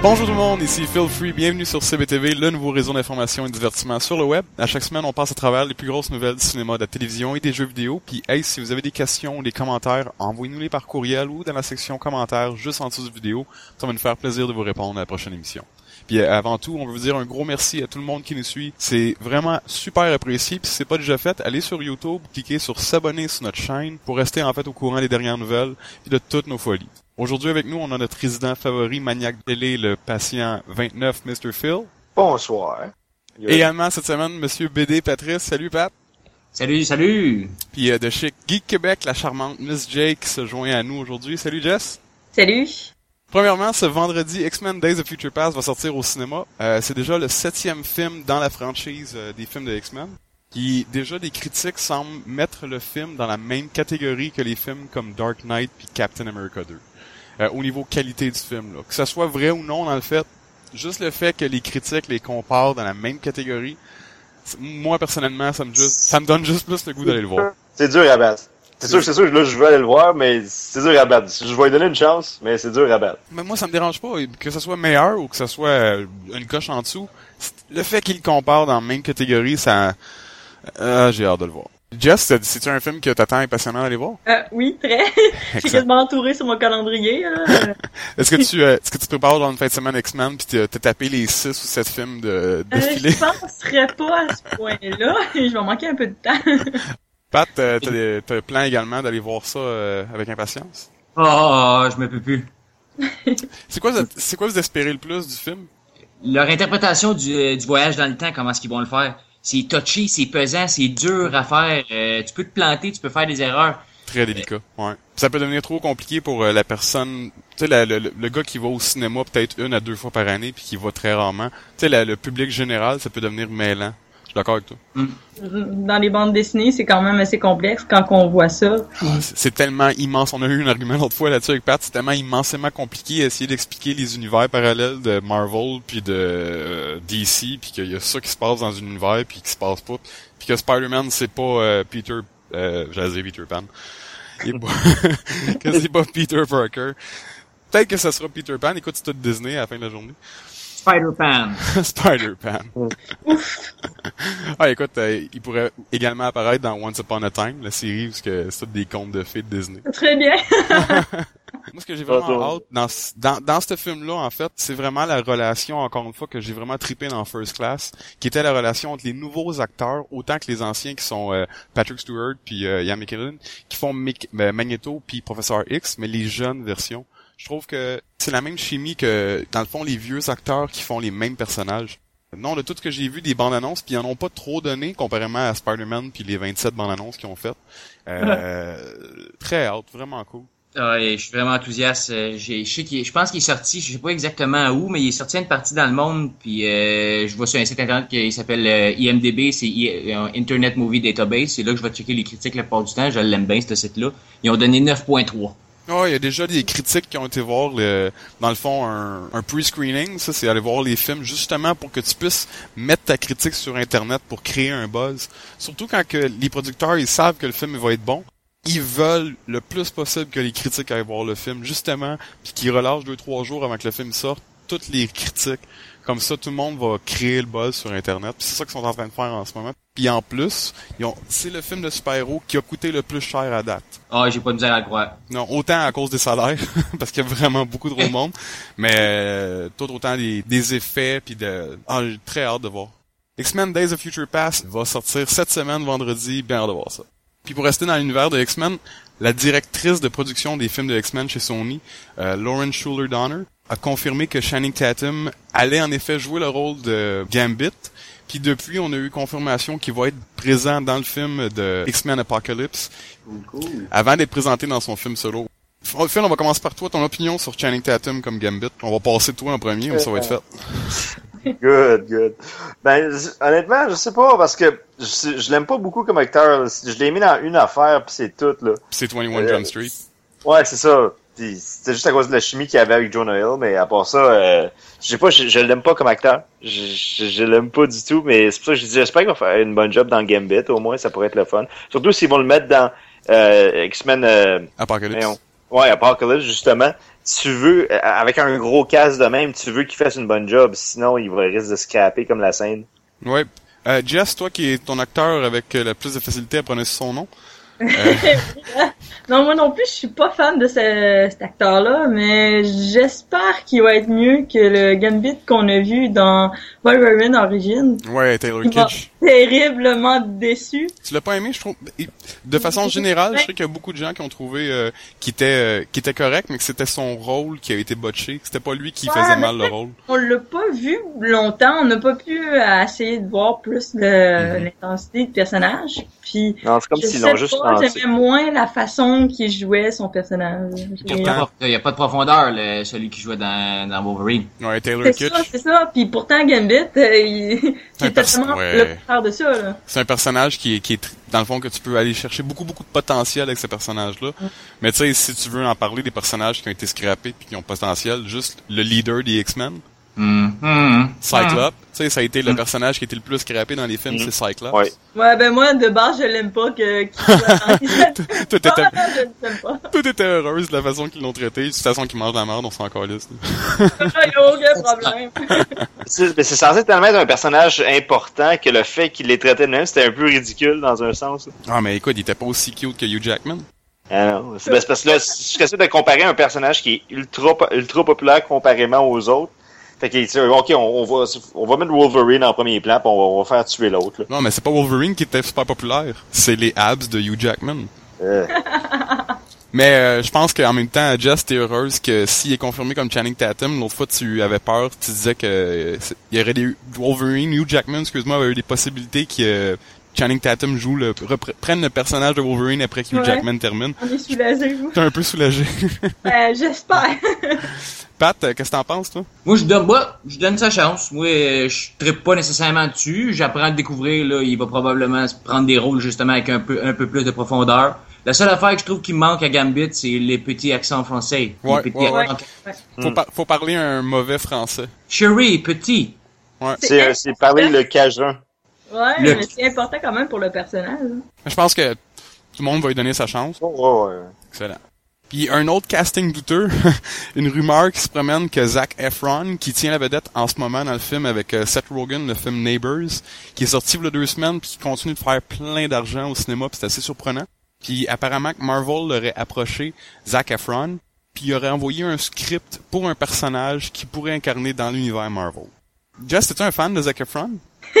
Bonjour tout le monde, ici Phil Free, bienvenue sur CBTV, le nouveau réseau d'information et divertissement sur le web. À chaque semaine, on passe à travers les plus grosses nouvelles du cinéma, de la télévision et des jeux vidéo. Puis hey, si vous avez des questions ou des commentaires, envoyez-nous-les par courriel ou dans la section commentaires juste en dessous de la vidéo. Ça va nous faire plaisir de vous répondre à la prochaine émission. Puis euh, avant tout, on veut vous dire un gros merci à tout le monde qui nous suit. C'est vraiment super apprécié. Puis si c'est pas déjà fait, allez sur YouTube, cliquez sur s'abonner sur notre chaîne pour rester en fait au courant des dernières nouvelles et de toutes nos folies. Aujourd'hui avec nous, on a notre résident favori, maniaque télé, le patient 29, Mr. Phil. Bonsoir. Et également cette semaine, Monsieur BD Patrice. Salut Pat. Salut, salut. Puis euh, de chez Geek Québec, la charmante Miss Jake se joint à nous aujourd'hui. Salut Jess. Salut. Premièrement, ce vendredi, X-Men Days of Future Past va sortir au cinéma. Euh, c'est déjà le septième film dans la franchise euh, des films de X-Men. Qui déjà des critiques semblent mettre le film dans la même catégorie que les films comme Dark Knight puis Captain America 2. Euh, au niveau qualité du film. Là. Que ce soit vrai ou non dans le fait, juste le fait que les critiques les comparent dans la même catégorie, moi personnellement, ça me juste, ça me donne juste plus le goût d'aller le voir. C'est dur à battre. C'est sûr, c'est sûr, là, je veux aller le voir, mais c'est dur à battre. Je vais lui donner une chance, mais c'est dur à battre. Mais moi, ça me dérange pas, que ce soit meilleur ou que ce soit euh, une coche en dessous. Le fait qu'il compare dans la même catégorie, ça, euh, j'ai hâte de le voir. Jess, c'est-tu un film que t'attends impatiemment d'aller voir? Euh, oui, très. Je suis quasiment entouré sur mon calendrier. est-ce que tu euh, est-ce que tu prépares dans une fin de semaine X-Men puis t'as tapé les 6 ou 7 films de, de euh, Je penserais pas à ce point-là. Je vais manquer un peu de temps. Pat, t'as t'as plan également d'aller voir ça euh, avec impatience? Oh, je me peux plus. c'est quoi c'est quoi vous espérez le plus du film? Leur interprétation du, du voyage dans le temps, comment est-ce qu'ils vont le faire? C'est touchy, c'est pesant, c'est dur à faire. Euh, tu peux te planter, tu peux faire des erreurs. Très délicat, ouais. Ça peut devenir trop compliqué pour euh, la personne, tu sais, le, le, gars qui va au cinéma peut-être une à deux fois par année puis qui va très rarement. Tu sais, le public général, ça peut devenir mêlant. D'accord avec toi. Mm. Dans les bandes dessinées, c'est quand même assez complexe quand on voit ça. Ah, c'est tellement immense. On a eu un argument l'autre fois là-dessus avec Pat. C'est tellement immensément compliqué d'essayer d'expliquer les univers parallèles de Marvel puis de euh, DC, puis qu'il y a ça qui se passe dans un univers puis qui se passe pas, puis que Spider-Man c'est pas euh, Peter, euh, j'allais dire Peter Pan, que c'est pas Peter Parker. Peut-être que ça sera Peter Pan. Écoute, c'est tout Disney à la fin de la journée. Spider-Pan. Spider-Pan. ah, écoute, euh, il pourrait également apparaître dans Once Upon a Time, la série, parce que c'est des contes de fées de Disney. Très bien. Moi, ce que j'ai vraiment hâte dans, dans, dans ce film-là, en fait, c'est vraiment la relation, encore une fois, que j'ai vraiment trippé dans First Class, qui était la relation entre les nouveaux acteurs, autant que les anciens qui sont euh, Patrick Stewart puis euh, Ian McKellen, qui font ben, Magneto puis Professeur X, mais les jeunes versions. Je trouve que c'est la même chimie que, dans le fond, les vieux acteurs qui font les mêmes personnages. Non, de tout ce que j'ai vu des bandes annonces, puis ils en ont pas trop donné comparément à Spider-Man puis les 27 bandes annonces qu'ils ont faites. Euh, très hâte, vraiment cool. Ah, je suis vraiment enthousiaste. Euh, je, sais je pense qu'il est sorti, je sais pas exactement où, mais il est sorti à une partie dans le monde. Puis euh, je vois sur un site internet qui s'appelle euh, IMDb, c'est Internet Movie Database. C'est là que je vais checker les critiques la plupart du temps. Je l'aime bien ce site-là. Ils ont donné 9.3. Oh, il y a déjà des critiques qui ont été voir, le, dans le fond, un, un pre-screening. Ça, c'est aller voir les films justement pour que tu puisses mettre ta critique sur Internet pour créer un buzz. Surtout quand que les producteurs, ils savent que le film va être bon. Ils veulent le plus possible que les critiques aillent voir le film, justement, puis qu'ils relâchent deux, trois jours avant que le film sorte, toutes les critiques comme ça, tout le monde va créer le buzz sur Internet. C'est ça qu'ils sont en train de faire en ce moment. Puis en plus, c'est le film de super-héros qui a coûté le plus cher à date. Ah, j'ai pas de misère à le croire. Non, autant à cause des salaires, parce qu'il y a vraiment beaucoup trop de monde, mais euh, tout autant des, des effets, puis de... Ah, j'ai très hâte de voir. X-Men Days of Future Past va sortir cette semaine, vendredi, bien hâte de voir ça. Puis pour rester dans l'univers de X-Men, la directrice de production des films de X-Men chez Sony, euh, Lauren Schuler Donner, a confirmé que Channing Tatum allait en effet jouer le rôle de Gambit. Puis depuis, on a eu confirmation qu'il va être présent dans le film de X-Men Apocalypse avant d'être présenté dans son film solo. Phil, on va commencer par toi, ton opinion sur Channing Tatum comme Gambit. On va passer toi en premier, mais ça va être fait. good, good. Ben, honnêtement, je sais pas, parce que je, je l'aime pas beaucoup comme acteur. Je l'ai mis dans une affaire, puis c'est tout, là. C'est 21 Jump Street. Ouais, c'est ça. C'était juste à cause de la chimie qu'il y avait avec Jonah Hill, mais à part ça, euh, je sais pas, je, je l'aime pas comme acteur. Je, je, l'aime pas du tout, mais c'est pour ça que je dis, j'espère qu'il va faire une bonne job dans Gambit, au moins, ça pourrait être le fun. Surtout s'ils vont le mettre dans euh, X-Men... Euh, Apocalypse. Ouais, Apocalypse, justement, tu veux, euh, avec un gros casse de même, tu veux qu'il fasse une bonne job, sinon il va risque de scraper comme la scène. Ouais. Euh, Jess, toi qui es ton acteur avec euh, le plus de facilité à prononcer son nom. Euh, Non, moi non plus, je suis pas fan de ce- cet acteur-là, mais j'espère qu'il va être mieux que le Gambit qu'on a vu dans Wolverine Origins. ouais, Taylor Kitsch. Terriblement déçu. Tu l'as pas aimé, je trouve? De façon générale, je sais qu'il y a beaucoup de gens qui ont trouvé euh, qu'il était euh, qu'il était correct, mais que c'était son rôle qui a été botché. C'était pas lui qui Ouais, faisait mal le rôle. On l'a pas vu longtemps, on n'a pas pu euh, essayer de voir plus le- Mhm. l'intensité du personnage. Puis, Non, c'est comme l'ont juste j'aimais moins la façon qu'il jouait son personnage. Il n'y a, pas- il y a pas de profondeur, le- celui qui jouait dans, dans Wolverine. Ouais, Taylor C'est ça, c'est ça. Puis pourtant, Gambit, euh, il, C'est totalement ouais. le contraire de ça. Là. C'est un personnage qui est, qui est dans le fond que tu peux aller chercher beaucoup beaucoup de potentiel avec ce personnage-là. Mais tu sais, si tu veux en parler des personnages qui ont été scrappés puis qui ont potentiel, juste le leader des X-Men, hum, Cyclope, sais, ça a été le Mm. personnage qui a été le plus scrappé dans les films, Mm. c'est Cyclope. Ouais. Ouais, ben moi, de base, je l'aime pas que. Tout était, Ah, je l'aime pas. tout était heureuse de la façon qu'ils l'ont traité. De toute façon, qu'ils mangent la merde, on s'en calisse. Il y a aucun problème. C'est mais c'est censé tellement être un personnage important que le fait qu'il les traitait de même, c'était un peu ridicule dans un sens. Ah, mais écoute, il était pas aussi cute que Hugh Jackman. Ah non, c'est parce que là, je j'essaie de comparer un personnage qui est ultra, ultra populaire comparément aux autres. Fait que, tu sais, ok, on, on va, on va mettre Wolverine en premier plan, puis on va, on va faire tuer l'autre. là. Non, mais c'est pas Wolverine qui était super populaire. C'est les abs de Hugh Jackman. Euh, Mais euh, je pense qu'en même temps, Jess, t'es heureuse que s'il est confirmé comme Channing Tatum, l'autre fois tu avais peur, tu disais que euh, il y aurait des Wolverine, Hugh Jackman, excuse-moi, avait eu des possibilités que euh, Channing Tatum joue le prenne le personnage de Wolverine après que Hugh Ouais. Jackman termine. On est soulagés, vous. T'es un peu soulagé. Ben, j'espère. Pat, euh, qu'est-ce que t'en penses toi? Moi, je donne, moi, je donne sa chance. Moi, je trippe pas nécessairement dessus. J'apprends à le découvrir, là. Il va probablement prendre des rôles, justement, avec un peu, un peu plus de profondeur. La seule affaire que je trouve qui manque à Gambit, c'est les petits accents français. Les Ouais, petits ouais, ouais. accents- faut, par- faut parler un mauvais français. Chérie, petit. Ouais. c'est euh, c'est parler le Cajun. Ouais, Le- mais c'est important quand même pour le personnage. hein. Je pense que tout le monde va lui donner sa chance. Oh, ouais, ouais. Excellent. Puis un autre casting douteux, une rumeur qui se promène que Zac Efron, qui tient la vedette en ce moment dans le film avec euh, Seth Rogen, le film Neighbors, qui est sorti il y a deux semaines puis qui continue de faire plein d'argent au cinéma, puis c'est assez surprenant. Puis apparemment que Marvel l'aurait approché Zac Efron, puis il aurait envoyé un script pour un personnage qui pourrait incarner dans l'univers Marvel. Jess, es-tu un fan de Zac Efron?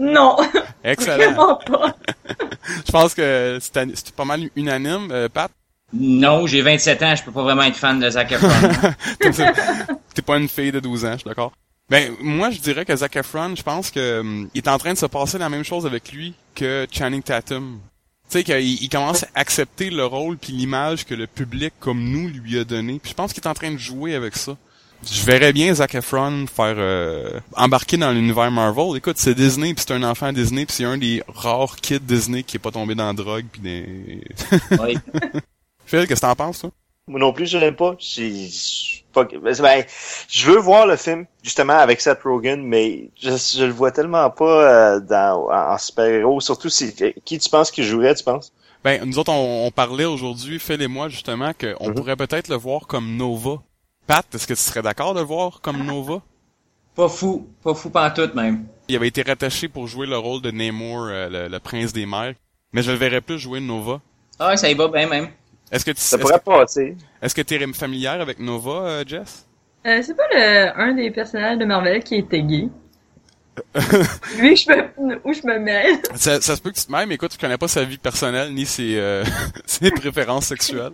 Non, Excellent. vraiment pas. Je pense que c'est c'est pas mal unanime. Euh, Pat, Non, j'ai 27 ans, je peux pas vraiment être fan de Zac Efron. T'es pas une fille de 12 ans, je suis d'accord. Ben, moi, je dirais que Zac Efron, je pense que hum, il est en train de se passer la même chose avec lui que Channing Tatum. Tu sais, qu'il il commence à accepter le rôle puis l'image que le public comme nous lui a donné. Puis je pense qu'il est en train de jouer avec ça. Je verrais bien Zac Efron faire euh, embarquer dans l'univers Marvel. Écoute, c'est Disney, puis c'est un enfant Disney, puis c'est un des rares kids Disney qui est pas tombé dans la drogue puis des... Phil, qu'est-ce que t'en penses, toi? Moi non plus, je l'aime pas. Fuck. Ben, ben, je veux voir le film, justement, avec Seth Rogen, mais je, je le vois tellement pas euh, dans, en, en super-héros. Surtout si, qui tu penses qui jouerait, tu penses? Ben, nous autres, on, on parlait aujourd'hui, Phil et moi, justement, qu'on Mhm. pourrait peut-être le voir comme Nova. Pat, est-ce que tu serais d'accord de le voir comme Nova? Pas fou, pas fou pantoute même. Il avait été rattaché pour jouer le rôle de Namor, euh, le, le prince des mers. Mais je le verrais plus jouer Nova. Ah, ça y va bien même. Est-ce que tu Ça est-ce pourrait que, passer. est-ce que t'es familière avec Nova, euh, Jess? Euh, c'est pas le, un des personnages de Marvel qui était gay. Lui, je me, où je me mets. Ça, ça se peut que tu te mêles, mais écoute, tu connais pas sa vie personnelle ni ses, euh, ses préférences sexuelles.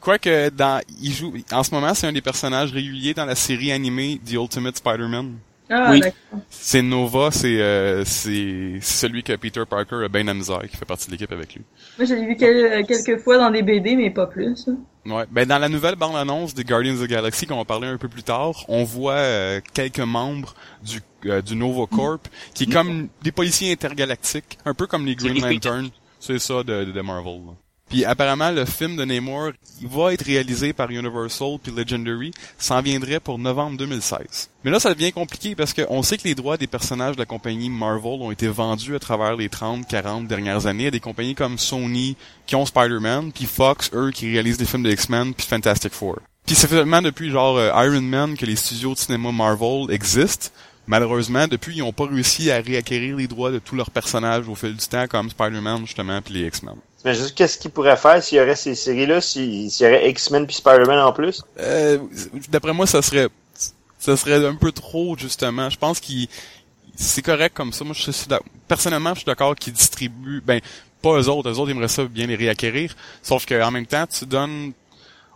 Quoique, dans, il joue, en ce moment, c'est un des personnages réguliers dans la série animée The Ultimate Spider-Man. Ah, Oui. d'accord. C'est Nova, c'est euh, c'est c'est celui que Peter Parker a bien amusé, qui fait partie de l'équipe avec lui. Moi, je l'ai vu quel- quelques fois dans des BD, mais pas plus. hein. Ouais, ben dans la nouvelle bande-annonce des Guardians of the Galaxy qu'on va parler un peu plus tard, on voit euh, quelques membres du euh, du Nova Corp qui est comme des policiers intergalactiques, un peu comme les Green Lantern. C'est ça de, de Marvel. là. Puis apparemment, le film de Namor, il va être réalisé par Universal puis Legendary, s'en viendrait pour novembre 2016. Mais là, ça devient compliqué parce qu'on sait que les droits des personnages de la compagnie Marvel ont été vendus à travers les 30, 40 dernières années à des compagnies comme Sony qui ont Spider-Man, puis Fox, eux, qui réalisent des films de X-Men puis Fantastic Four. Puis c'est seulement depuis genre euh, Iron Man que les studios de cinéma Marvel existent. Malheureusement, depuis, ils n'ont pas réussi à réacquérir les droits de tous leurs personnages au fil du temps, comme Spider-Man, justement, puis les X-Men. Mais juste qu'est-ce qu'ils pourraient faire s'il y aurait ces séries-là, s'il y aurait X-Men puis Spider-Man en plus? Euh, D'après moi, ça serait ça serait un peu trop, justement. Je pense qu'il c'est correct comme ça. Moi, je suis personnellement, je suis d'accord qu'ils distribuent, ben, pas eux autres. Eux autres, ils aimeraient ça bien les réacquérir. Sauf qu'en même temps, tu donnes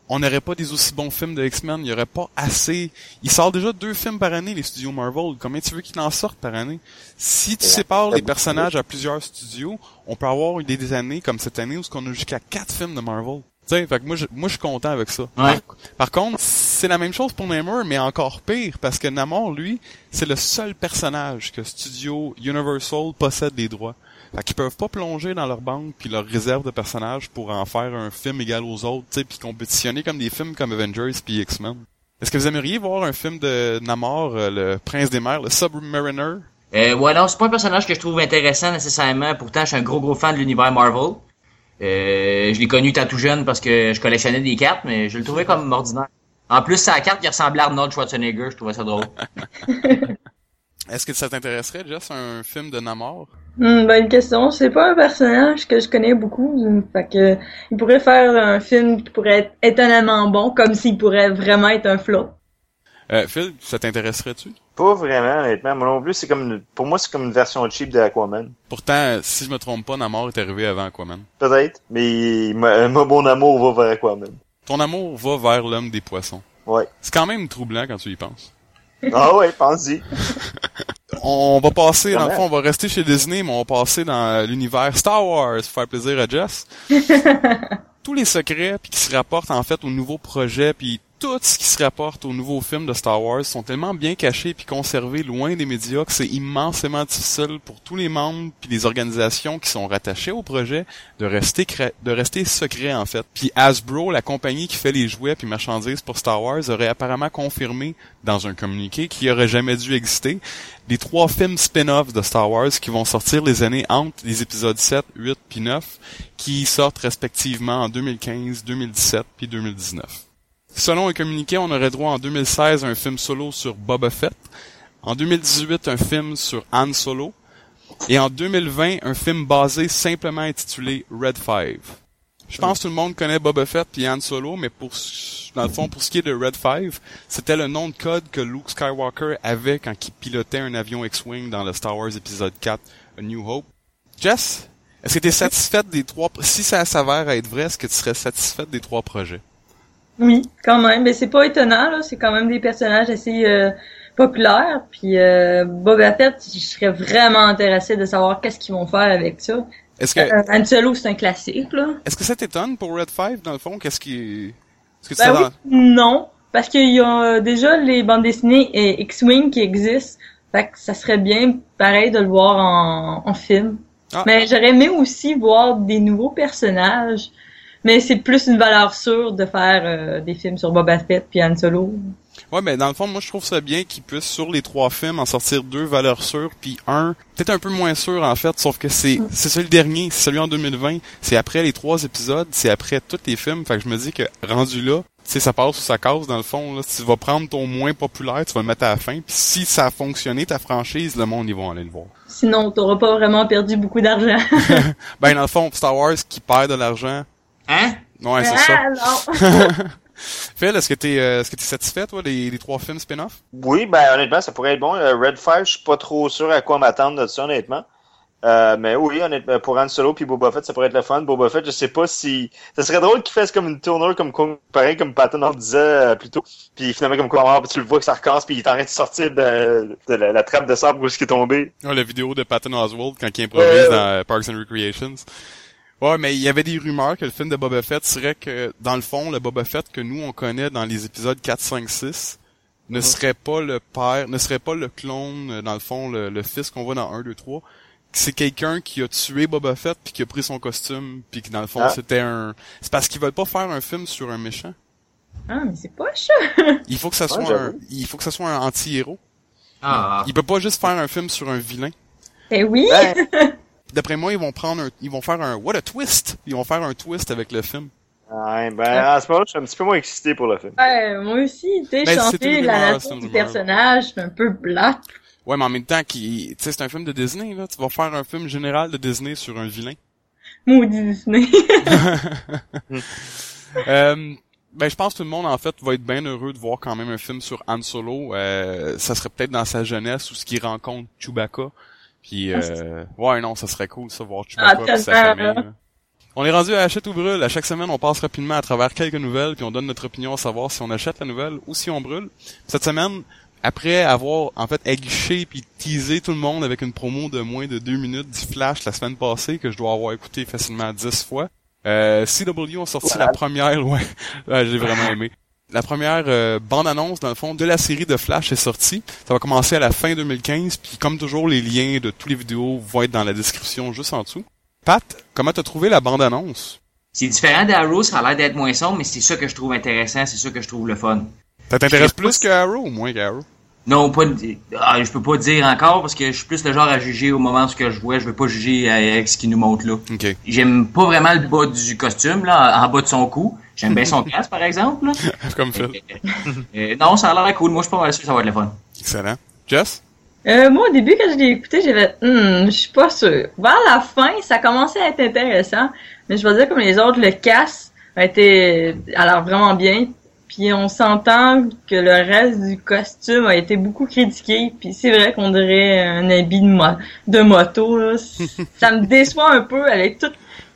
on n'aurait pas des aussi bons films de X-Men, il y aurait pas assez. Ils sortent déjà deux films par année, les studios Marvel. Combien tu veux qu'ils en sortent par année? Si tu sépares les personnages à plusieurs studios, on peut avoir des, des années comme cette année où on a jusqu'à quatre films de Marvel. Tu sais, fait que moi, je, moi, je suis content avec ça. Ouais. Par contre, c'est la même chose pour Namor, mais encore pire, parce que Namor, lui, c'est le seul personnage que Studio Universal possède les droits. Fait qu'ils peuvent pas plonger dans leur banque puis leur réserve de personnages pour en faire un film égal aux autres, tu sais, puis compétitionner comme des films comme Avengers puis X-Men. Est-ce que vous aimeriez voir un film de Namor, euh, le prince des mers, le Submariner? Euh, ouais, non, c'est pas un personnage que je trouve intéressant nécessairement. Pourtant, je suis un gros gros fan de l'univers Marvel. Euh, je l'ai connu tant tout jeune parce que je collectionnais des cartes, mais je le trouvais comme ordinaire. En plus, sa carte qui ressemblait à Arnold Schwarzenegger, je trouvais ça drôle. Est-ce que ça t'intéresserait, Jess, un film de Namor? Hmm, bonne question. C'est pas un personnage que je connais beaucoup. Fait que, il pourrait faire un film qui pourrait être étonnamment bon, comme s'il pourrait vraiment être un flop. Euh, Phil, ça t'intéresserait-tu? Pas vraiment, honnêtement. Moi non plus, c'est comme, une- pour moi, c'est comme une version cheap de Aquaman. Pourtant, si je me trompe pas, Namor est arrivé avant Aquaman. Peut-être, mais mon amour va vers Aquaman. Ton amour va vers l'homme des poissons. Ouais. C'est quand même troublant quand tu y penses. Ah ouais, pense-y. On va passer, dans le fond, on va rester chez Disney, mais on va passer dans l'univers Star Wars, pour faire plaisir à Jess. Tous les secrets puis qui se rapportent en fait au nouveau projet puis tout ce qui se rapporte au nouveau film de Star Wars sont tellement bien cachés puis conservés loin des médias que c'est immensément difficile pour tous les membres puis les organisations qui sont rattachées au projet de rester de rester secrets en fait. Puis Hasbro, la compagnie qui fait les jouets puis marchandises pour Star Wars, aurait apparemment confirmé dans un communiqué qui aurait jamais dû exister les trois films spin-off de Star Wars qui vont sortir les années entre les épisodes 7, 8 puis 9 qui sortent respectivement en 2015, 2017 puis 2019. Selon un communiqué, on aurait droit en 2016 à un film solo sur Boba Fett, en 2018 un film sur Han Solo, et en 2020 un film basé simplement intitulé Red Five. Je pense que tout le monde connaît Boba Fett puis Han Solo, mais pour dans le fond pour ce qui est de Red Five, c'était le nom de code que Luke Skywalker avait quand il pilotait un avion X-wing dans le Star Wars épisode 4 A New Hope. Jess, est-ce que tu es satisfaite des trois si ça s'avère être vrai, est-ce que tu serais satisfaite des trois projets? Oui, quand même. Mais c'est pas étonnant, là. C'est quand même des personnages assez euh, populaires. Puis euh, Boba Fett, je serais vraiment intéressé de savoir qu'est-ce qu'ils vont faire avec ça. Est-ce que Euh, Han Solo, c'est un classique, là. est-ce que ça t'étonne pour Red Five dans le fond? Qu'est-ce qui est-ce que tu Ben oui, non. Parce qu'il y a euh, déjà les bandes dessinées et X-Wing qui existent. Fait que ça serait bien pareil de le voir en, en film. Ah. Mais j'aurais aimé aussi voir des nouveaux personnages. Mais c'est plus une valeur sûre de faire euh, des films sur Boba Fett puis Han Solo. Ouais, mais dans le fond, moi je trouve ça bien qu'ils puissent sur les trois films en sortir deux valeurs sûres, puis un peut-être un peu moins sûr en fait, sauf que c'est c'est celui le dernier, c'est celui en 2020, c'est après les trois épisodes, c'est après tous les films, fait que je me dis que rendu là, tu sais ça passe ou ça casse dans le fond là, tu vas prendre ton moins populaire, tu vas le mettre à la fin, puis si ça a fonctionné ta franchise, le monde ils vont aller le voir. Sinon, t'auras pas vraiment perdu beaucoup d'argent. Ben dans le fond, Star Wars qui perd de l'argent, Hein? ouais c'est ça. ah, non! Phil, est-ce que t'es euh, est-ce que t'es satisfait toi des, des trois films spin-off? Oui, ben honnêtement, ça pourrait être bon. Euh, Red Five, je suis pas trop sûr à quoi m'attendre de ça, honnêtement. Euh, mais oui, honnêtement, pour Han Solo puis Boba Fett, ça pourrait être le fun. Boba Fett, je sais pas si... Ça serait drôle qu'il fasse comme une tournure, comme pareil comme Patton en disait euh, plus tôt. Puis finalement, comme quoi, tu le vois que ça recasse, puis il est en train de sortir de, de la, la trappe de sable où est-ce qu'il est tombé. Ouais, la vidéo de Patton Oswald quand il improvise Ouais, ouais. dans euh, Parks and Recreations. Ouais, mais il y avait des rumeurs que le film de Boba Fett serait que, dans le fond, le Boba Fett que nous on connaît dans les épisodes 4, 5, 6 ne serait pas le père, ne serait pas le clone, euh, dans le fond, le, le fils qu'on voit dans 1, 2, 3, c'est quelqu'un qui a tué Boba Fett puis qui a pris son costume puis que dans le fond Ah. c'était un c'est parce qu'ils veulent pas faire un film sur un méchant. Ah, mais c'est poche. Il faut que ça Ouais, soit un, il faut que ça soit un anti-héros. Ah, Il peut pas juste faire un film sur un vilain. Eh oui. Ben, D'après moi, ils vont prendre un, ils vont faire un what a twist. Ils vont faire un twist avec le film. ouais, ben, à ce moment-là, je suis un petit peu moins excité pour le film. Ouais, moi aussi, tu sais, Ben, c'est chanter la nature du personnage, c'est un peu plate. Ouais, mais en même temps, qui, tu sais, c'est un film de Disney là. Tu vas faire un film général de Disney sur un vilain. Maudit Disney. Euh, ben, je pense que tout le monde, en fait, va être bien heureux de voir quand même un film sur Han Solo. Euh, ça serait peut-être dans sa jeunesse où ce qu'il rencontre Chewbacca. Puis, euh, ouais, non, ça serait cool, ça, voir Ah, Chewbacca et sa famille. là. On est rendu à Achète ou Brûle. À chaque semaine, on passe rapidement à travers quelques nouvelles, puis on donne notre opinion à savoir si on achète la nouvelle ou si on brûle. Cette semaine, après avoir, en fait, aguiché puis teasé tout le monde avec une promo de moins de deux minutes du Flash la semaine passée, que je dois avoir écouté facilement dix fois, euh, CW ont sorti Voilà. la première, ouais, ouais j'ai vraiment aimé. La première euh, bande-annonce, dans le fond, de la série de Flash est sortie. Ça va commencer à la fin 2015, puis comme toujours, les liens de toutes les vidéos vont être dans la description juste en dessous. Pat, comment t'as trouvé la bande-annonce? c'est différent d'Arrow, ça a l'air d'être moins sombre, mais c'est ça que je trouve intéressant, c'est ça que je trouve le fun. Ça t'intéresse plus que Arrow ou moins qu'Arrow? Non, pas ah, je peux pas dire encore parce que je suis plus le genre à juger au moment ce que je vois, je veux pas juger avec ce qu'il nous montre là. J'aime pas vraiment le bas du costume là, en bas de son cou. J'aime bien son casque par exemple. Là. Comme Phil. Euh, non, ça a l'air cool. Moi, je suis pas mal sûr que ça va être le fun. Excellent. Jess? Euh, moi, au début, quand je l'ai écouté, j'ai fait, hmm, je suis pas sûre. Vers la fin, ça commençait à être intéressant, mais je vais dire comme les autres, le casse a été, a l'air vraiment bien. Puis on s'entend que le reste du costume a été beaucoup critiqué. Puis c'est vrai qu'on dirait un habit de, mo- de moto. Là. ça me déçoit un peu avec tous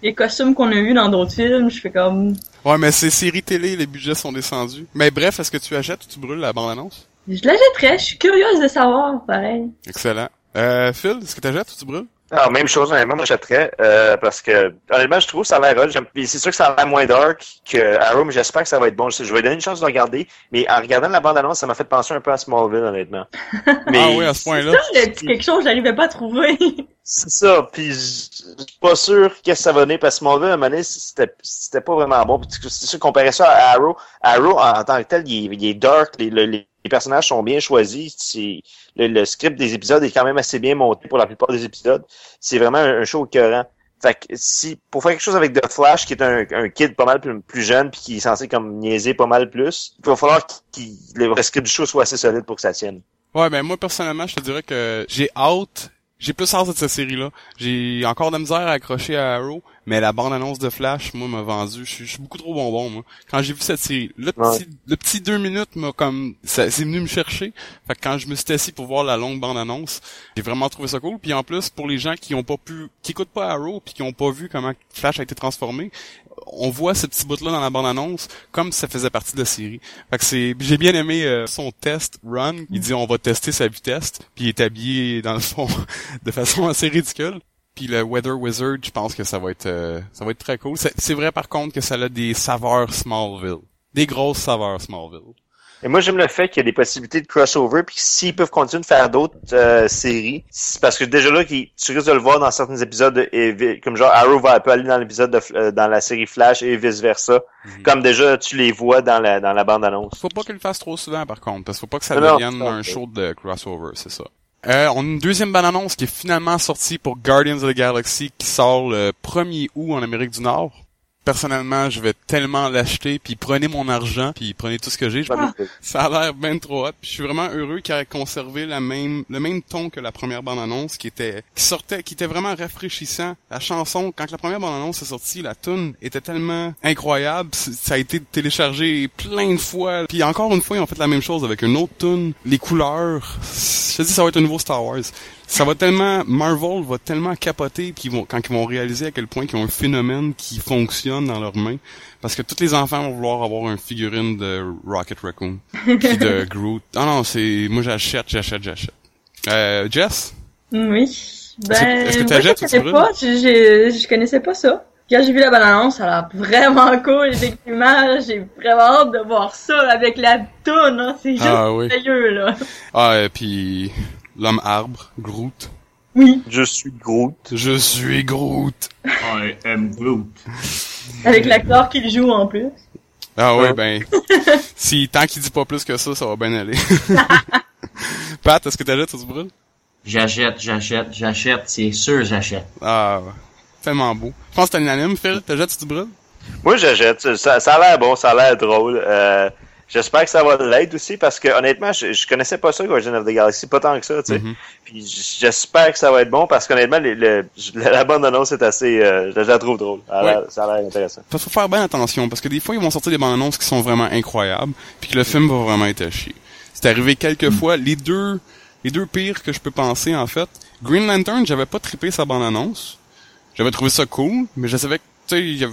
les costumes qu'on a vus dans d'autres films. Je fais comme, Ouais, mais c'est série télé, les budgets sont descendus. Mais bref, est-ce que tu achètes ou tu brûles la bande-annonce? je l'achèterais. Je suis curieuse de savoir, pareil. Excellent. Euh, Phil, est-ce que tu achètes ou tu brûles? Alors, même chose, honnêtement, moi, j'achèterais, euh, parce que, honnêtement, je trouve que ça a l'air C'est sûr que ça a l'air moins dark que Arrow, mais j'espère que ça va être bon. Je je vais lui donner une chance de regarder, mais en regardant la bande-annonce, ça m'a fait penser un peu à Smallville, honnêtement. Mais Ah oui, à ce point-là. Ça, le petit quelque chose, j'arrivais pas à trouver. c'est ça, puis je suis pas sûr que ça va donner, parce que Smallville, à un moment donné, c'était pas vraiment bon. C'est sûr, comparer ça à Arrow, Arrow, en, tant que tel, il, il est dark, les, le- les, les personnages sont bien choisis, le, le script des épisodes est quand même assez bien monté pour la plupart des épisodes. C'est vraiment un, un show écœurant. Fait que si, pour faire quelque chose avec The Flash, qui est un, un kid pas mal plus, jeune, puis qui est censé comme niaiser pas mal plus, il va falloir qu'il, le script du show soit assez solide pour que ça tienne. Ouais, ben moi personnellement, je te dirais que j'ai hâte, j'ai plus hâte de cette série-là. J'ai encore de la misère à accrocher à Arrow, mais la bande-annonce de Flash, moi, m'a vendu. Je suis- beaucoup trop bonbon, moi. Quand j'ai vu cette série, le Ouais. petit, le petit deux minutes m'a comme, c'est venu me chercher. Fait que quand je me suis assis pour voir la longue bande-annonce, j'ai vraiment trouvé ça cool. Puis en plus, pour les gens qui ont pas pu, qui écoutent pas Arrow, puis qui ont pas vu comment Flash a été transformé, on voit ce petit bout-là dans la bande-annonce comme si ça faisait partie de la série. Fait que c'est, j'ai bien aimé euh, son test run. Il dit on va tester sa vitesse, puis il est habillé dans le fond de façon assez ridicule. Puis le Weather Wizard, je pense que ça va être, euh, ça va être très cool. C'est, c'est vrai par contre que ça a des saveurs Smallville, des grosses saveurs Smallville. Et moi, j'aime le fait qu'il y a des possibilités de crossover, puis s'ils peuvent continuer de faire d'autres euh, séries, c'est parce que déjà là, tu risques de le voir dans certains épisodes, et, comme genre Arrow va peut aller dans l'épisode de, euh, dans la série Flash et vice versa, Mhm. comme déjà tu les vois dans la dans la bande annonce. Faut pas qu'il le fasse trop souvent par contre, parce qu'il faut pas que ça Non, devienne un show de crossover, c'est ça. Euh, on a une deuxième bande-annonce qui est finalement sortie pour Guardians of the Galaxy qui sort le 1er août en Amérique du Nord. Personnellement, je vais tellement l'acheter, puis prenez mon argent, puis prenez tout ce que j'ai. Je- Ça a l'air bien trop hot. Puis je suis vraiment heureux qu'il ait conservé la même, le même ton que la première bande-annonce, qui était, qui sortait, qui était vraiment rafraîchissant. La chanson, quand la première bande-annonce est sortie, la tune était tellement incroyable. Ça a été téléchargé plein de fois. Puis encore une fois, ils ont fait la même chose avec une autre tune. Les couleurs. Je te dis, ça va être un nouveau Star Wars. Ça va tellement, Marvel va tellement capoter qu'ils vont, quand ils vont réaliser à quel point ils ont un phénomène qui fonctionne dans leurs mains. Parce que tous les enfants vont vouloir avoir une figurine de Rocket Raccoon. puis de Groot. Ah non, c'est, moi j'achète, j'achète, j'achète. Euh, Jess? Oui. Est-ce que- Ben, est-ce que je connaissais pas, je, je, je connaissais pas ça. Quand j'ai vu la bande-annonce, ça a l'air vraiment cool, effectivement. J'ai vraiment hâte de voir ça avec la toune, hein. C'est juste Ah oui. merveilleux, là. Ah, et puis l'homme arbre, Groot. Oui, Je suis Groot. Je suis Groot. I am Groot. avec l'acteur qui le joue en plus. Ah ouais, Ouais. ben, si tant qu'il dit pas plus que ça, ça va bien aller. Pat, est-ce que t'achètes ou tu brûles? J'achète, j'achète, j'achète, c'est sûr j'achète. Ah, ouais. tellement beau. Je pense que t'es unanime, Phil. T'achètes ou tu brûles? Moi, j'achète. Ça, ça a l'air bon, ça a l'air drôle. Euh, J'espère que ça va l'être aussi parce que honnêtement, je, je connaissais pas ça, Guardian of the Galaxy, pas tant que ça, tu sais. Mhm. Puis j'espère que ça va être bon parce qu'honnêtement, le, le- la bande annonce est assez, euh, je la trouve drôle. Ça a l'air- intéressant. Parce qu'il faut faire bien attention, parce que des fois, ils vont sortir des bandes annonces qui sont vraiment incroyables, puis que le film va vraiment être à chier. C'est arrivé quelques fois. Les deux, les deux pires que je peux penser, en fait. Green Lantern, j'avais pas trippé sa bande annonce. J'avais trouvé ça cool, mais je savais que, tu sais,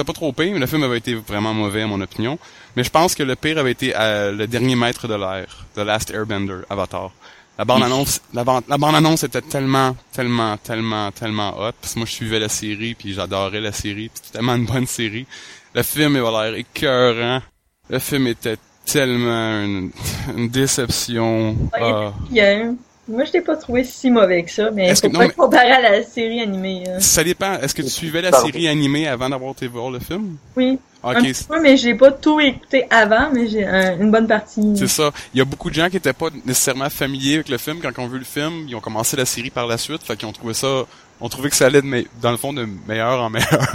c'était pas trop pire, mais le film avait été vraiment mauvais, à mon opinion. Mais je pense que le pire avait été euh, le dernier maître de l'air, The Last Airbender, Avatar. La bande annonce, la bande, la bande annonce était tellement, tellement, tellement, tellement hot. Parce que moi, je suivais la série, puis j'adorais la série. puis C'était tellement une bonne série. Le film avait l'air écœurant. Le film était tellement une, une déception. Ah. Bien. Moi, je l'ai pas trouvé si mauvais que ça, mais Est-ce faut que- pas non, le comparer à la série animée. hein. Ça dépend. Est-ce que tu suivais la Pardon. série animée avant d'avoir été voir le film? Oui, Ok, un petit peu, mais j'ai pas tout écouté avant, mais j'ai un- une bonne partie. C'est ça. Il y a beaucoup de gens qui étaient pas nécessairement familiers avec le film quand ils ont vu le film. Ils ont commencé la série par la suite. Fait qu'ils ont trouvé ça, ont trouvé que ça allait de me- dans le fond de meilleur en meilleur.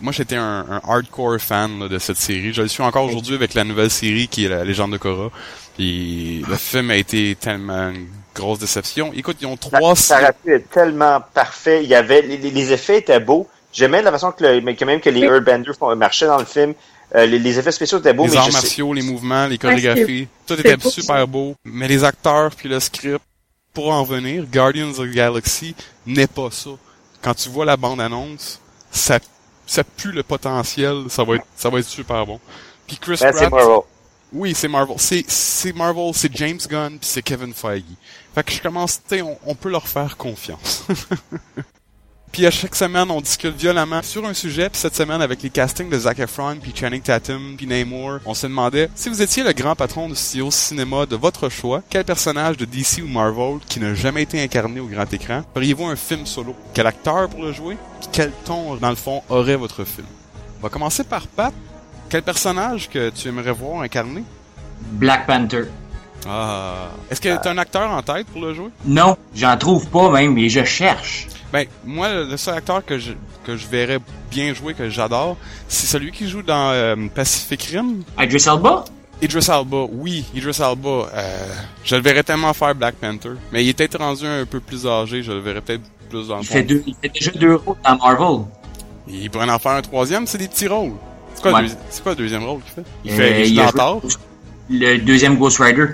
Moi, j'étais un, un hardcore fan là, de cette série. Je le suis encore aujourd'hui avec la nouvelle série qui est la Légende de Korra. Puis le film a été tellement grosse déception. Écoute, ils ont trois... Ça, ça aurait pu être tellement parfait. Il y avait, les, effets étaient beaux. J'aimais la façon que, le, que même que les Earthbenders font- marchaient dans le film. Euh, les, les effets spéciaux étaient beaux, les mais arts martiaux, les mouvements, les chorégraphies, tout était beau, super beau. Mais les acteurs puis le script, pour en venir, Guardians of the Galaxy n'est pas ça. Quand tu vois la bande annonce, ça, ça pue le potentiel, ça va être, ça va être super bon. Puis Chris ben, Pratt, Marvel. Oui, c'est Marvel, c'est, Marvel, c'est James Gunn puis c'est Kevin Feige. Fait que je commence, tu sais, on, peut leur faire confiance. Puis à chaque semaine, on discute violemment sur un sujet. Puis cette semaine, avec les castings de Zac Efron, puis Channing Tatum, puis Namor, on se demandait si vous étiez le grand patron du studio cinéma de votre choix, quel personnage de DC ou Marvel qui n'a jamais été incarné au grand écran? Feriez-vous un film solo? Quel acteur pour le jouer? Quel ton, dans le fond, aurait votre film? On va commencer par Pat. Quel personnage que tu aimerais voir incarné Black Panther. Ah. Est-ce que t'as un acteur en tête pour le jouer? Non, j'en trouve pas même, mais je cherche. Ben, moi, le seul acteur que je, que je verrais bien jouer, que j'adore, c'est celui qui joue dans euh, Pacific Rim. Idris Elba? Idris Alba, oui, Idris Alba. Euh, je le verrais tellement faire Black Panther. Mais il est peut-être rendu un peu plus âgé, je le verrais peut-être plus dans le Il fond. fait, deux, il fait déjà deux rôles dans Marvel. Il pourrait en faire un troisième, c'est des petits rôles. C'est quoi, Ouais. le, deuxi- c'est quoi le deuxième rôle qu'il fait? Il Euh, fait dans Thor. Le deuxième Ghost Rider.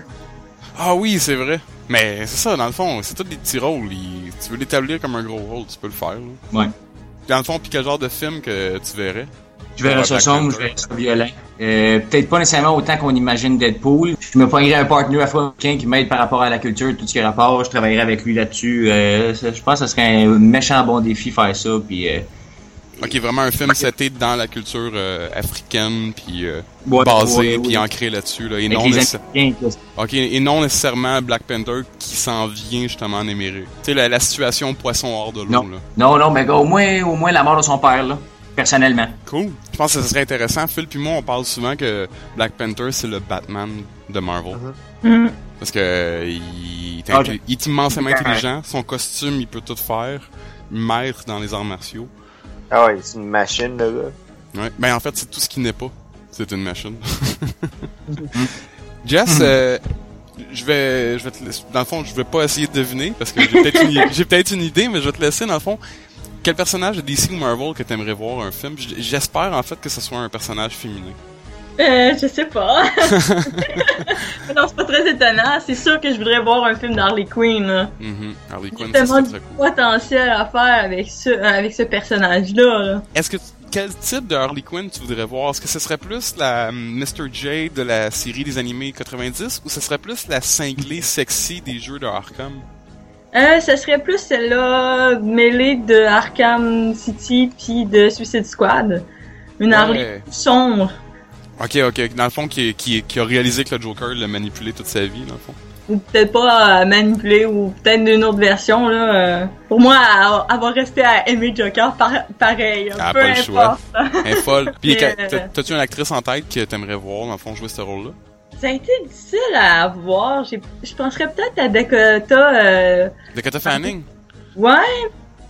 Ah oui, c'est vrai. Mais c'est ça, dans le fond, c'est tous des petits rôles. Il- tu veux l'établir comme un gros rôle, tu peux le faire. Là. Ouais. Dans le fond, puis quel genre de film que tu verrais? Je verrais ça sombre, je verrais ça violent. Euh, peut-être pas nécessairement autant qu'on imagine Deadpool. Je me pognerais un partenaire afro-américain qui m'aide par rapport à la culture, tout ce qui est rapport. Je travaillerais avec lui là-dessus. Euh, je pense que ce serait un méchant bon défi faire ça. Puis, euh, Ok, vraiment un film seté dans la culture euh, africaine, puis euh, Ouais, basé, ouais, puis ancré là-dessus, là, et non, et nécessairement Black Panther qui s'en vient justement en Amérique. Tu sais, la, la situation poisson hors de l'eau, Non. là. Non, non, mais gars, au moins, au moins la mort de son père, là. Personnellement. Cool. Je pense que ce serait intéressant. Phil puis moi, on parle souvent que Black Panther, c'est le Batman de Marvel. Mhm. Parce que il est, il est immensément intelligent. Son costume, il peut tout faire. Maître dans les arts martiaux. Ah ouais, c'est une machine, gars. Ouais. Ben en fait, c'est tout ce qui n'est pas. C'est une machine. Jess, euh, je vais, je vais te laisser- dans le fond, je vais pas essayer de deviner parce que j'ai peut-être une, j'ai peut-être une idée, mais je vais te laisser dans le fond. Quel personnage de DC ou Marvel que t'aimerais voir un film? J'espère en fait que ce soit un personnage féminin. Euh, je sais pas. non, c'est pas très étonnant. C'est sûr que je voudrais voir un film d'Harley Quinn. là. Harley Quinn, J'ai ça tellement de cool. potentiel à faire avec ce, avec ce personnage-là. là. Est-ce que quel type de Harley Quinn tu voudrais voir? Est-ce que ce serait plus la Mr. J de la série des animés 90 ou ce serait plus la cinglée sexy des jeux de Arkham? Euh, ça serait plus celle-là mêlée de Arkham City puis de Suicide Squad. Une Ouais. Harley sombre. Ok, ok. Dans le fond, qui, qui, qui a réalisé que le Joker l'a manipulé toute sa vie, dans le fond. ou peut-être pas euh, manipulé ou peut-être d'une autre version là. euh, pour moi, va rester à aimer Joker par- pareil. Elle a peu pas le choix. Elle est folle. Puis, euh, t'as- t'as-tu une actrice en tête que t'aimerais voir, dans le fond, jouer ce rôle-là? Ça a été difficile à voir. Je penserais peut-être à Dakota. Euh... Dakota Fanning? Ouais,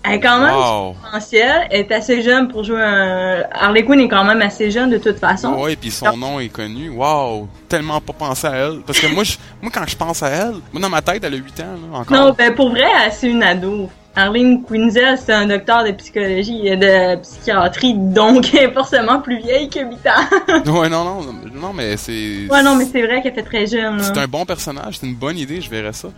elle est quand même Wow! potentielle. Elle est assez jeune pour jouer un. Harley Quinn est quand même assez jeune de toute façon. Ouais, puis son nom est connu. Wow! Tellement pas pensé à elle. Parce que moi, je, moi quand je pense à elle, moi, dans ma tête, elle a 8 ans, là, encore. Non, ben pour vrai, c'est une ado. Arlene Quinzel, c'est un docteur de psychologie et de psychiatrie, donc elle est forcément plus vieille que 8 ans. Ouais, non, non, non, mais c'est... ouais, non, mais c'est vrai qu'elle fait très jeune. C'est un bon personnage, c'est une bonne idée, je verrais ça.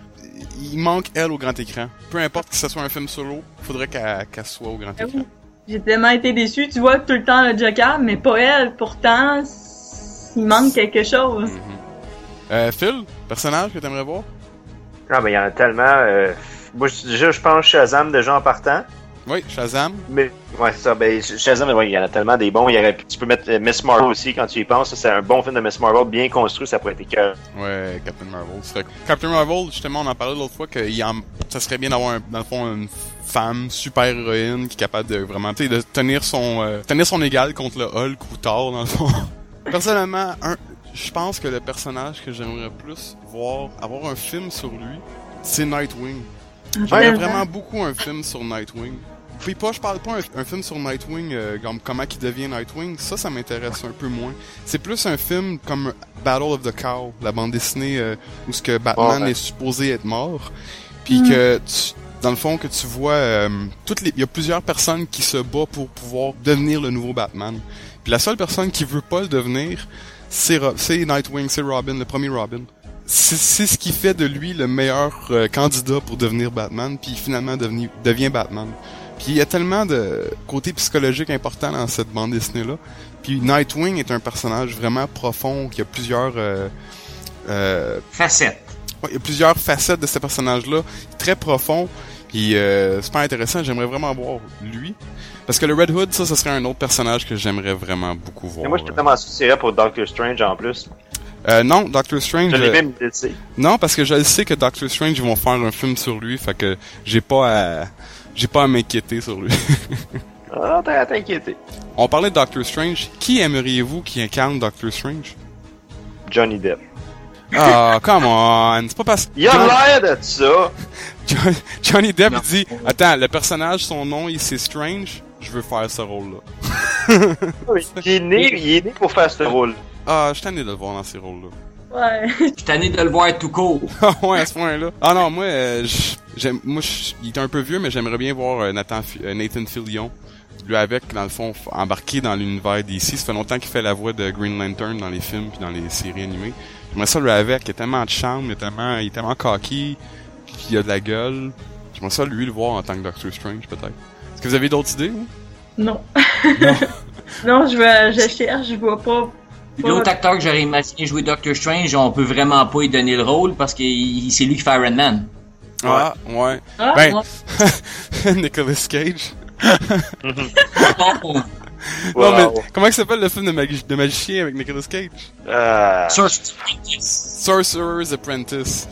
Il manque elle au grand écran. Peu importe que ce soit un film solo, faudrait qu'elle soit au grand Ah écran. oui. J'ai tellement été déçue. Tu vois tout le temps le Joker, mais pas elle. Pourtant, il manque quelque chose. Mhm. Euh, Phil, personnage que t'aimerais voir? Ah, ben, il y en a tellement. Euh... Moi, je- déjà, je pense Shazam déjà en partant. Oui, Shazam. Mais, ouais, c'est ça. Ben, Shazam, ouais, il y en a tellement des bons. Il y aurait, tu peux mettre euh, Miss Marvel aussi quand tu y penses. C'est un bon film de Miss Marvel, bien construit. Ça pourrait être cœur. Ouais, Captain Marvel. serait- Captain Marvel, justement, on en parlait l'autre fois que en... ça serait bien d'avoir, un- dans le fond, une femme super héroïne qui est capable de vraiment, tu sais, de tenir son, euh, tenir son égal contre le Hulk ou Thor, dans le fond. Personnellement, un, je pense que le personnage que j'aimerais plus voir, avoir un film sur lui, c'est Nightwing. J'aimerais Tellement. vraiment beaucoup un film sur Nightwing. Puis pas, je parle pas un, un film sur Nightwing, euh, comme comment il devient Nightwing, ça, ça m'intéresse un peu moins. C'est plus un film comme Battle of the Cow, la bande dessinée euh, où ce que Batman Ouais. est supposé être mort, puis Mm. que tu- dans le fond que tu vois euh, toutes les, il y a plusieurs personnes qui se battent pour pouvoir devenir le nouveau Batman. Puis la seule personne qui veut pas le devenir, c'est Ro- c'est Nightwing, c'est Robin, le premier Robin. C'est c'est ce qui fait de lui le meilleur euh, candidat pour devenir Batman, puis finalement devenu, devient Batman. Puis il y a tellement de côté psychologique important dans cette bande dessinée-là. Puis Nightwing est un personnage vraiment profond, qui a plusieurs... Euh, euh, Facette. ouais, il y a plusieurs facettes de ce personnage-là, très profond, puis euh, super intéressant. J'aimerais vraiment voir lui. Parce que le Red Hood, ça, ce serait un autre personnage que j'aimerais vraiment beaucoup voir. Et moi, je tellement associé pour Doctor Strange en plus. Euh, non, Doctor Strange... Je l'ai euh, même dit. non, parce que je le sais que Doctor Strange ils vont faire un film sur lui, fait que j'ai pas à j'ai pas à m'inquiéter sur lui. Ah, t'as t'inquiété. On parlait de Doctor Strange. Qui aimeriez-vous qui incarne Doctor Strange? Johnny Depp. Ah, come on! C'est pas parce que Il a l'air de ça. John- Johnny Depp Non. dit Attends, le personnage, son nom, il c'est Strange, je veux faire ce rôle-là. Il est né, il est né pour faire ce rôle. Ah, je suis tanné de le voir dans ces rôles-là. Ouais. Je suis tanné de le voir tout court. Ah ouais, à ce point-là. Ah non, moi, euh, j'aime, moi, il est un peu vieux, mais j'aimerais bien voir euh, Nathan, euh, Nathan Fillion. Lui avec, dans le fond, embarqué dans l'univers d'ici. Ça fait longtemps qu'il fait la voix de Green Lantern dans les films puis dans les séries animées. J'aimerais ça lui avec. Il a tellement de charme, il est tellement, il est tellement cocky, puis il a de la gueule. J'aimerais ça lui le voir en tant que Doctor Strange, peut-être. Est-ce que vous avez d'autres idées, vous? Non. Non. non, je, vois- je cherche, je vois pas. L'autre acteur que j'aurais imaginé jouer Doctor Strange, on peut vraiment pas lui donner le rôle parce que c'est lui qui fait Iron Man. Ah, ouais. Ah, Ben- ouais. Nicolas Cage. Oh, Non, mais Wow. comment il s'appelle le film de, magi- de magicien avec Nicolas Cage? Euh, Sorcerer's Apprentice. Sorcerer's Apprentice.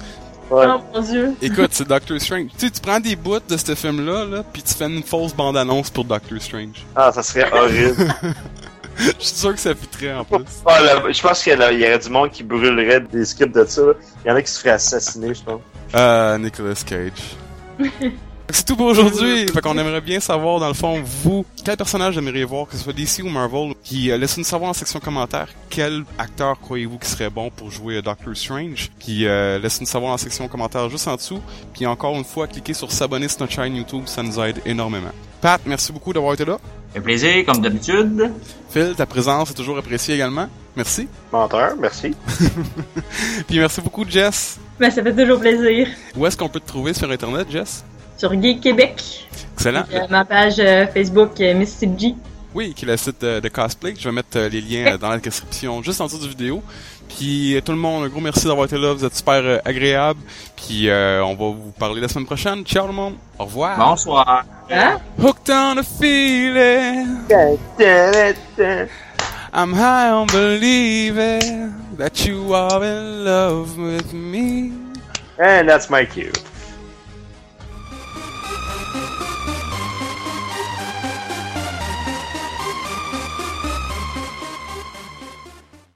ouais. Oh mon dieu. Écoute, c'est Doctor Strange. Tu sais, tu prends des bouts de ce film-là, là, puis tu fais une fausse bande-annonce pour Doctor Strange. Ah, ça serait horrible. Je suis sûr que ça fitterait en plus. Ah, là, je pense qu'il y, aurait du monde qui brûlerait des scripts de ça. là. Il y en a qui se feraient assassiner, je pense. Euh, Nicolas Cage. C'est tout pour aujourd'hui. Fait qu'on aimerait bien savoir, dans le fond, vous, quel personnage aimeriez voir, que ce soit DC ou Marvel, qui euh, laissez-nous savoir en section commentaire quel acteur croyez-vous qui serait bon pour jouer euh, Doctor Strange. Puis euh, laissez-nous savoir en section commentaire juste en dessous. Puis encore une fois, cliquez sur s'abonner sur notre chaîne YouTube, ça nous aide énormément. Pat, merci beaucoup d'avoir été là. Un plaisir, comme d'habitude. Phil, ta présence est toujours appréciée également. Merci. Menteur, merci. Puis merci beaucoup, Jess. Ben, ça fait toujours plaisir. Où est-ce qu'on peut te trouver sur Internet, Jess? Sur Geek Québec. Excellent. Euh, ma page euh, Facebook, euh, Miss G. Oui, qui est le site euh, de cosplay. Je vais mettre euh, les liens euh, dans la description juste en dessous du vidéo. Puis euh, tout le monde, un gros merci d'avoir été là. Vous êtes super euh, agréable. Puis euh, on va vous parler la semaine prochaine. Ciao tout le monde. Au revoir. Bonsoir. Hein? Hooked on a feeling. I'm high on believing that you are in love with me. And that's my cue.